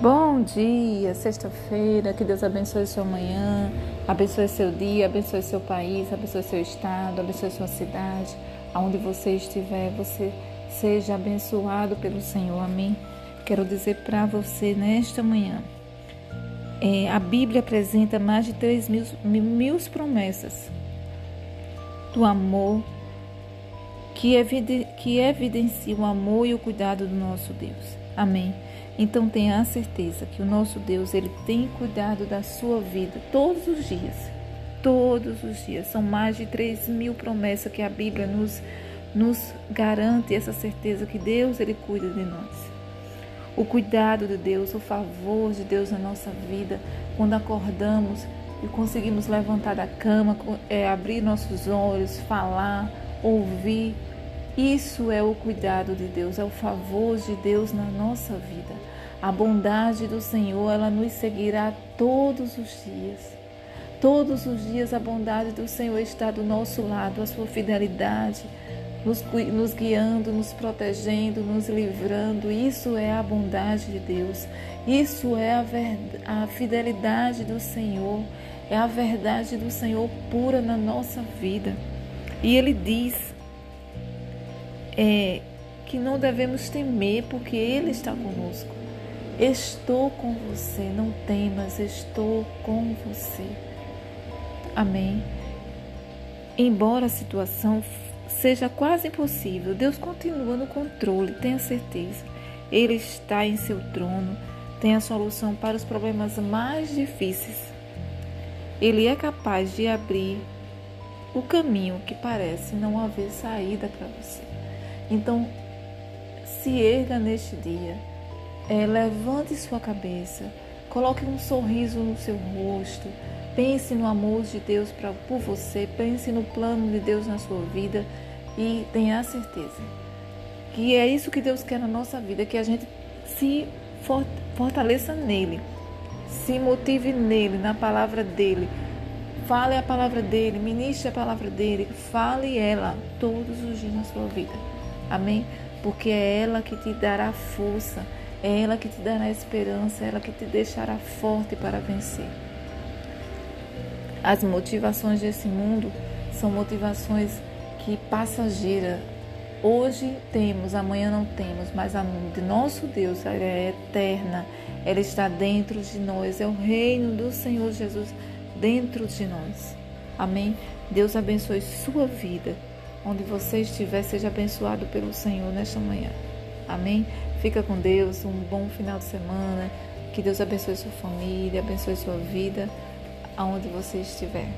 Bom dia, sexta-feira, que Deus abençoe sua manhã, abençoe seu dia, abençoe seu país, abençoe seu estado, abençoe sua cidade, aonde você estiver, você seja abençoado pelo Senhor, amém? Quero dizer para você nesta manhã, é, a Bíblia apresenta mais de 3 mil, mil promessas do amor que, eviden, que evidencia o amor e o cuidado do nosso Deus, amém? Então tenha a certeza que o nosso Deus, ele tem cuidado da sua vida todos os dias. Todos os dias. São mais de 3 mil promessas que a Bíblia nos, nos garante essa certeza que Deus, ele cuida de nós. O cuidado de Deus, o favor de Deus na nossa vida, quando acordamos e conseguimos levantar da cama, é, abrir nossos olhos, falar, ouvir, isso é o cuidado de Deus, é o favor de Deus na nossa vida. A bondade do Senhor, ela nos seguirá todos os dias. Todos os dias a bondade do Senhor está do nosso lado, a sua fidelidade, nos, nos guiando, nos protegendo, nos livrando. Isso é a bondade de Deus. Isso é a, verdade, a fidelidade do Senhor. É a verdade do Senhor pura na nossa vida. E Ele diz é que não devemos temer, porque Ele está conosco. Estou com você, não temas, estou com você. Amém. Embora a situação seja quase impossível, Deus continua no controle, tenha certeza. Ele está em seu trono, tem a solução para os problemas mais difíceis. Ele é capaz de abrir o caminho que parece não haver saída para você. Então, se erga neste dia, é, levante sua cabeça, coloque um sorriso no seu rosto, pense no amor de Deus pra, por você, pense no plano de Deus na sua vida e tenha certeza que é isso que Deus quer na nossa vida, que a gente se fortaleça nele, se motive nele, na palavra dele. Fale a palavra dele, ministre a palavra dele, fale ela todos os dias na sua vida. Amém? Porque é ela que te dará força, é ela que te dará esperança, é ela que te deixará forte para vencer. As motivações desse mundo são motivações que passageiras. Hoje temos, amanhã não temos, mas a de nosso Deus ela é eterna, ela está dentro de nós, é o reino do Senhor Jesus dentro de nós. Amém? Deus abençoe sua vida. Onde você estiver, seja abençoado pelo Senhor nesta manhã. Amém? Fica com Deus, um bom final de semana. Que Deus abençoe sua família, abençoe sua vida, aonde você estiver.